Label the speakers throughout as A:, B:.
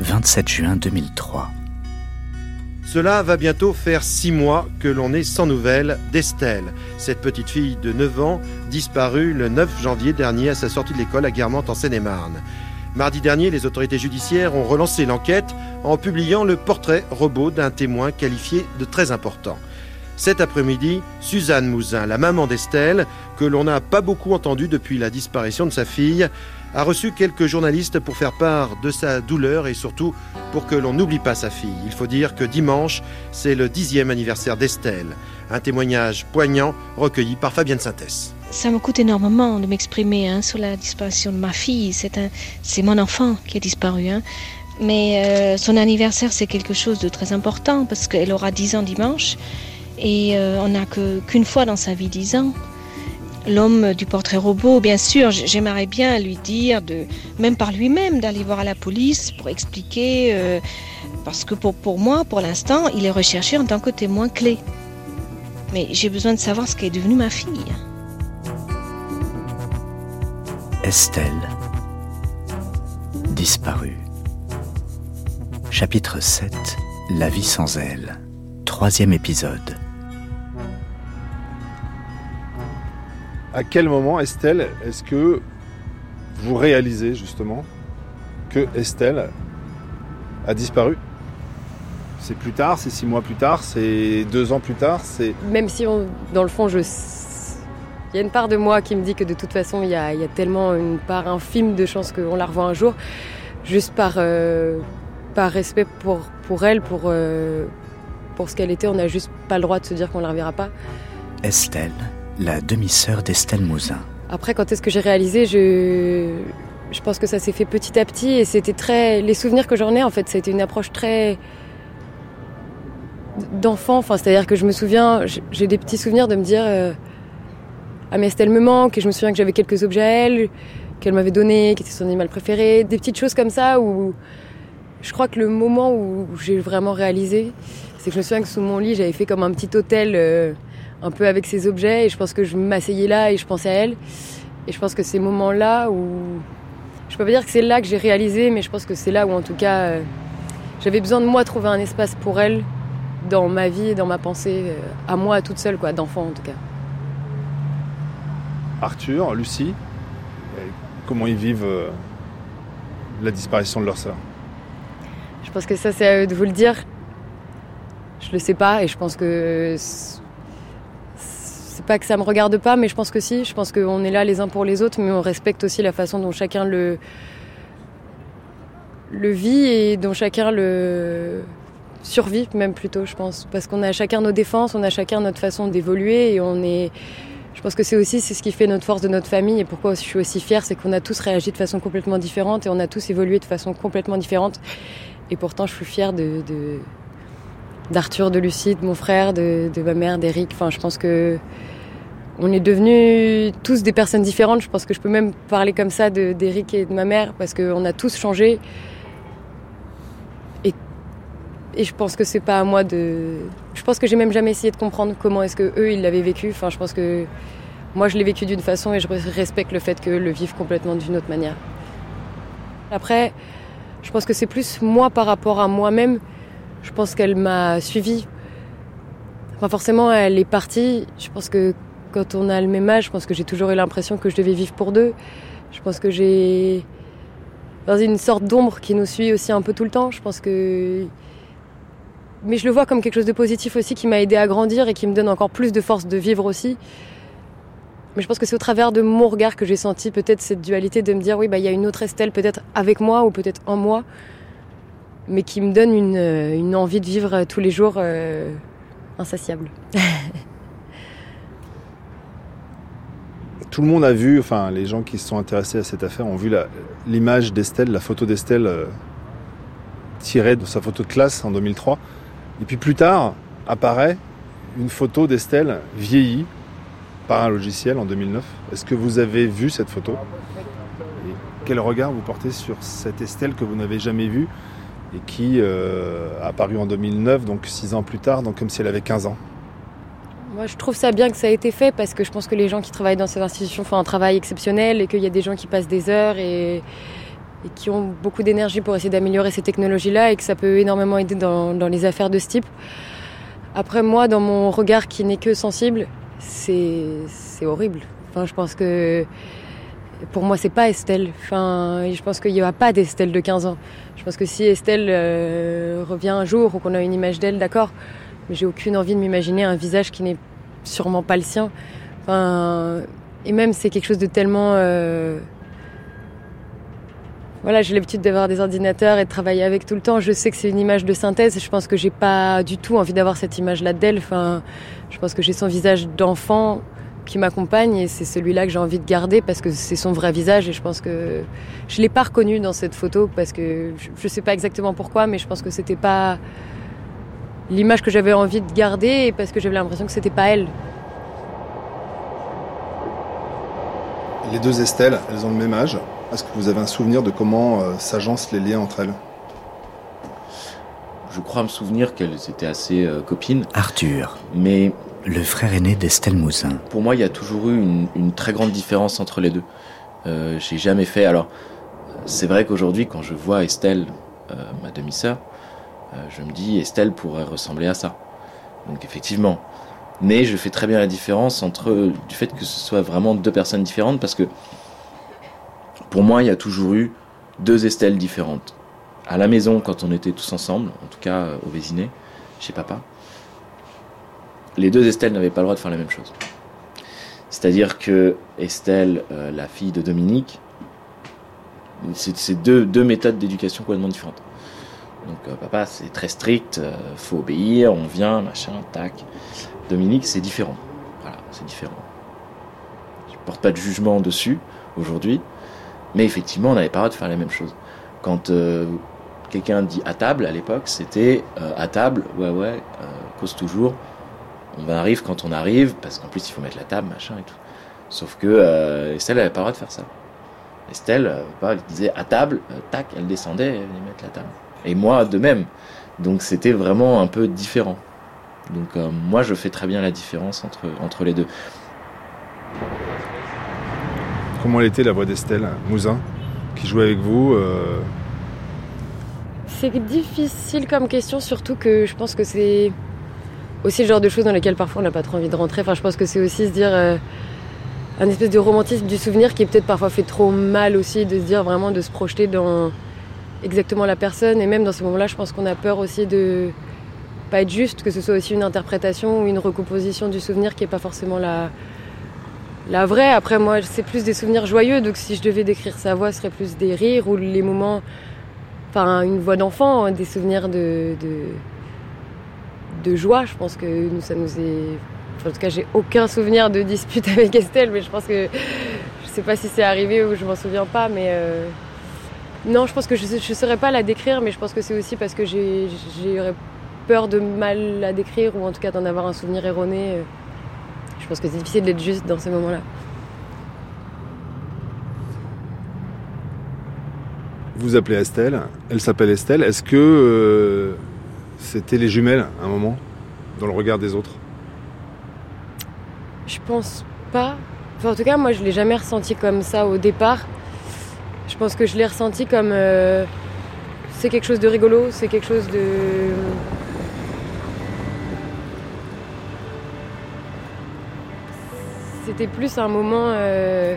A: 27 juin 2003.
B: Cela va bientôt faire six mois que l'on est sans nouvelles d'Estelle, cette petite fille de 9 ans disparue le 9 janvier dernier à sa sortie de l'école à Guermantes en Seine-et-Marne. Mardi dernier, les autorités judiciaires ont relancé l'enquête en publiant le portrait robot d'un témoin qualifié de très important. Cet après-midi, Suzanne Mouzin, la maman d'Estelle, que l'on n'a pas beaucoup entendue depuis la disparition de sa fille, a reçu quelques journalistes pour faire part de sa douleur et surtout pour que l'on n'oublie pas sa fille. Il faut dire que dimanche, c'est le dixième anniversaire d'Estelle. Un témoignage poignant recueilli par Fabienne Synthès.
C: Ça me coûte énormément de m'exprimer hein, sur la disparition de ma fille. C'est mon enfant qui a disparu. Hein. Mais euh, son anniversaire, c'est quelque chose de très important parce qu'elle aura 10 ans dimanche. Et euh, on n'a qu'une fois dans sa vie 10 ans. L'homme du portrait robot, bien sûr, j'aimerais bien lui dire, de, même par lui-même, d'aller voir la police pour expliquer, euh, parce que pour, pour moi, pour l'instant, il est recherché en tant que témoin clé. Mais j'ai besoin de savoir ce qu'est devenue ma fille.
A: Estelle, disparue. Chapitre 7 La vie sans elle. Troisième épisode.
D: à quel moment, Estelle, est-ce que vous réalisez justement que Estelle a disparu? C'est plus tard, c'est six mois plus tard, c'est deux ans plus tard, c'est...
E: Même si dans le fond, je... il y a une part de moi qui me dit que de toute façon, il y a, tellement une part infime de chance qu'on la revoit un jour, juste par, euh, par respect pour, pour elle, pour, euh, pour ce qu'elle était, on n'a juste pas le droit de se dire qu'on la reverra pas.
A: Estelle la demi-sœur d'Estelle Mouzin.
E: Après, quand est-ce que j'ai réalisé je... je pense que ça s'est fait petit à petit et c'était très. Les souvenirs que j'en ai, en fait, été une approche très. d'enfant. Enfin, c'est-à-dire que je me souviens, j'ai des petits souvenirs de me dire. Euh, ah, mais Estelle me manque et je me souviens que j'avais quelques objets à elle, qu'elle m'avait donné, qui était son animal préféré. Des petites choses comme ça où. Je crois que le moment où j'ai vraiment réalisé, c'est que je me souviens que sous mon lit, j'avais fait comme un petit hôtel. Euh, un peu avec ses objets et je pense que je m'asseyais là et je pensais à elle. Et je pense que ces moments-là où. Je peux pas dire que c'est là que j'ai réalisé, mais je pense que c'est là où en tout cas euh, j'avais besoin de moi trouver un espace pour elle dans ma vie et dans ma pensée, euh, à moi toute seule, quoi, d'enfant en tout cas.
D: Arthur, Lucie, comment ils vivent la disparition de leur sœur?
E: Je pense que ça c'est à eux de vous le dire. Je le sais pas et je pense que c'est pas que ça me regarde pas, mais je pense que si. Je pense qu'on est là les uns pour les autres, mais on respecte aussi la façon dont chacun le, le vit et dont chacun le survit, même plutôt, je pense. Parce qu'on a chacun nos défenses, on a chacun notre façon d'évoluer et on est. Je pense que c'est aussi c'est ce qui fait notre force de notre famille et pourquoi je suis aussi fière, c'est qu'on a tous réagi de façon complètement différente et on a tous évolué de façon complètement différente. Et pourtant, je suis fière de, d'Arthur, de Lucie, de mon frère, de, ma mère, d'Eric. Enfin, je pense que on est devenus tous des personnes différentes. Je pense que je peux même parler comme ça d'Eric et de ma mère parce qu'on a tous changé. Et, et je pense que c'est pas à moi de. Je pense que j'ai même jamais essayé de comprendre comment est-ce que eux ils l'avaient vécu. Enfin, je pense que moi je l'ai vécu d'une façon et je respecte le fait qu'eux le vivent complètement d'une autre manière. Après, je pense que c'est plus moi par rapport à moi-même je pense qu'elle m'a suivi. Enfin, forcément, elle est partie. Je pense que quand on a le même âge, je pense que j'ai toujours eu l'impression que je devais vivre pour deux. Je pense que j'ai dans une sorte d'ombre qui nous suit aussi un peu tout le temps. Je pense que mais je le vois comme quelque chose de positif aussi qui m'a aidé à grandir et qui me donne encore plus de force de vivre aussi. Mais je pense que c'est au travers de mon regard que j'ai senti peut-être cette dualité de me dire oui bah il y a une autre Estelle peut-être avec moi ou peut-être en moi mais qui me donne une, euh, envie de vivre tous les jours euh, insatiable.
D: Tout le monde a vu, enfin les gens qui se sont intéressés à cette affaire ont vu l'image d'Estelle, la photo d'Estelle euh, tirée de sa photo de classe en 2003. Et puis plus tard apparaît une photo d'Estelle vieillie par un logiciel en 2009. Est-ce que vous avez vu cette photo? Quel regard vous portez sur cette Estelle que vous n'avez jamais vue et qui euh, a apparu en 2009, donc six ans plus tard, comme si elle avait 15 ans?
E: Moi, je trouve ça bien que ça ait été fait parce que je pense que les gens qui travaillent dans ces institutions font un travail exceptionnel et qu'il y a des gens qui passent des heures et, et qui ont beaucoup d'énergie pour essayer d'améliorer ces technologies-là et que ça peut énormément aider dans, dans, les affaires de ce type. Après moi, dans mon regard qui n'est que sensible, c'est horrible. Enfin, je pense que pour moi, c'est pas Estelle. Enfin, je pense qu'il n'y aura pas d'Estelle de 15 ans. Je pense que si Estelle euh, revient un jour ou qu'on a une image d'elle, d'accord, mais j'ai aucune envie de m'imaginer un visage qui n'est sûrement pas le sien. Enfin, et même, c'est quelque chose de tellement. Euh, voilà, j'ai l'habitude d'avoir des ordinateurs et de travailler avec tout le temps. Je sais que c'est une image de synthèse. Je pense que j'ai pas du tout envie d'avoir cette image-là d'elle. Enfin, je pense que j'ai son visage d'enfant qui m'accompagne et c'est celui-là que j'ai envie de garder parce que c'est son vrai visage et je pense que je l'ai pas reconnu dans cette photo parce que je, sais pas exactement pourquoi mais je pense que c'était pas l'image que j'avais envie de garder parce que j'avais l'impression que c'était pas elle.
D: Les deux Estelle, elles ont le même âge. Est-ce que vous avez un souvenir de comment euh, s'agencent les liens entre elles?
F: Je crois me souvenir qu'elles étaient assez euh, copines.
A: Arthur.
F: Mais
A: le frère aîné d'Estelle Mouzin.
F: Pour moi, il y a toujours eu une, très grande différence entre les deux. Euh, j'ai jamais fait. Alors, c'est vrai qu'aujourd'hui, quand je vois Estelle, euh, ma demi-sœur, euh, je me dis Estelle pourrait ressembler à ça. Donc effectivement. Mais je fais très bien la différence entre du fait que ce soit vraiment deux personnes différentes parce que pour moi, il y a toujours eu deux Estelles différentes. À la maison, quand on était tous ensemble, en tout cas au Vésiné, chez papa, les deux Estelle n'avaient pas le droit de faire la même chose. C'est-à-dire que Estelle, euh, la fille de Dominique, c'est deux, deux méthodes d'éducation complètement différentes. Donc euh, papa, c'est très strict, euh, faut obéir, on vient, machin, tac. Dominique, c'est différent. Voilà, c'est différent. Je porte pas de jugement dessus aujourd'hui, mais effectivement, on n'avait pas le droit de faire la même chose. Quand quelqu'un dit à table à l'époque, c'était à table, ouais ouais, cause toujours, on arrive quand on arrive, parce qu'en plus il faut mettre la table, machin et tout. Sauf que euh, Estelle n'avait pas le droit de faire ça. Estelle, euh, elle disait à table, euh, tac, elle descendait, elle venait mettre la table. Et moi de même. Donc c'était vraiment un peu différent. Donc moi je fais très bien la différence entre, entre les deux.
D: Comment elle était la voix d'Estelle Mouzin, qui jouait avec vous
E: C'est difficile comme question, surtout que je pense que c'est aussi le genre de choses dans lesquelles parfois on n'a pas trop envie de rentrer. Enfin, je pense que c'est aussi se dire euh, un espèce de romantisme du souvenir qui est peut-être parfois fait trop mal aussi, de se dire vraiment de se projeter dans exactement la personne. Et même dans ce moment-là, je pense qu'on a peur aussi de pas être juste, que ce soit aussi une interprétation ou une recomposition du souvenir qui n'est pas forcément la, la vraie. Après, moi, c'est plus des souvenirs joyeux, donc si je devais décrire sa voix, ce serait plus des rires ou les moments, enfin, une voix d'enfant, des souvenirs de de joie. Je pense que nous, ça nous est. en tout cas, j'ai aucun souvenir de dispute avec Estelle, mais je pense que je sais pas si c'est arrivé ou je m'en souviens pas, mais euh, non, je pense que je ne saurais pas la décrire, mais je pense que c'est aussi parce que j'ai peur de mal la décrire ou en tout cas d'en avoir un souvenir erroné. Je pense que c'est difficile d'être juste dans ces moments-là.
D: Vous appelez Estelle, elle s'appelle Estelle. Est-ce que euh, c'était les jumelles à un moment dans le regard des autres?
E: Je pense pas. en tout cas, moi, je l'ai jamais ressenti comme ça au départ. Je pense que je l'ai ressenti comme euh, c'est quelque chose de rigolo, c'est quelque chose de c'était plus un moment euh,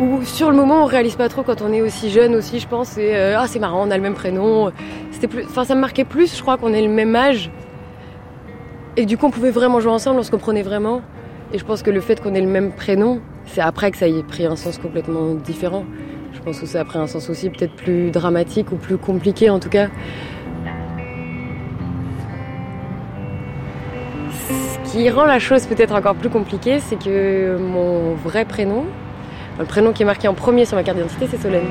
E: où sur le moment on réalise pas trop quand on est aussi jeune aussi je pense et euh, ah c'est marrant on a le même prénom. C'était plus enfin ça me marquait plus je crois qu'on ait le même âge. Et du coup on pouvait vraiment jouer ensemble on se comprenait vraiment. Et je pense que le fait qu'on ait le même prénom c'est après que ça y ait pris un sens complètement différent. Je pense que ça a pris un sens aussi peut-être plus dramatique ou plus compliqué en tout cas qui rend la chose peut-être encore plus compliquée c'est que mon vrai prénom le prénom qui est marqué en premier sur ma carte d'identité, c'est Solène.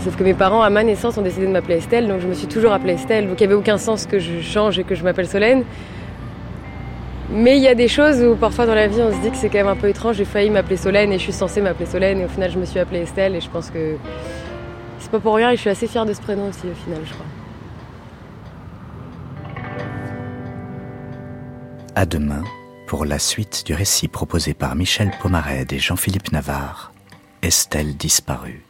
E: Sauf que mes parents, à ma naissance, ont décidé de m'appeler Estelle, donc je me suis toujours appelée Estelle. Donc il n'y avait aucun sens que je change et que je m'appelle Solène. Mais il y a des choses où parfois dans la vie, on se dit que c'est quand même un peu étrange. J'ai failli m'appeler Solène et je suis censée m'appeler Solène. Et au final, je me suis appelée Estelle et je pense que c'est pas pour rien et je suis assez fière de ce prénom aussi au final, je crois.
A: À demain pour la suite du récit proposé par Michel Pomarède et Jean-Philippe Navarre, Estelle disparue.